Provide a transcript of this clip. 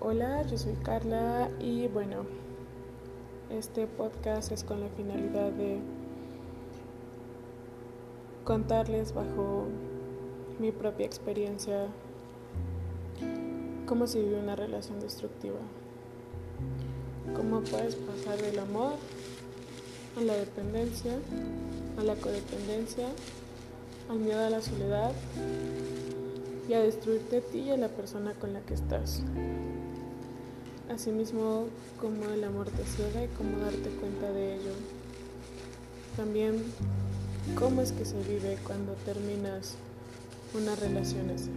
Hola, yo soy Carla y bueno, este podcast es con la finalidad de contarles bajo mi propia experiencia cómo se vive una relación destructiva, cómo puedes pasar del amor a la dependencia, a la codependencia, al miedo a la soledad y a destruirte a ti y a la persona con la que estás. Asimismo, cómo el amor te ciega y cómo darte cuenta de ello. También, cómo es que se vive cuando terminas una relación así.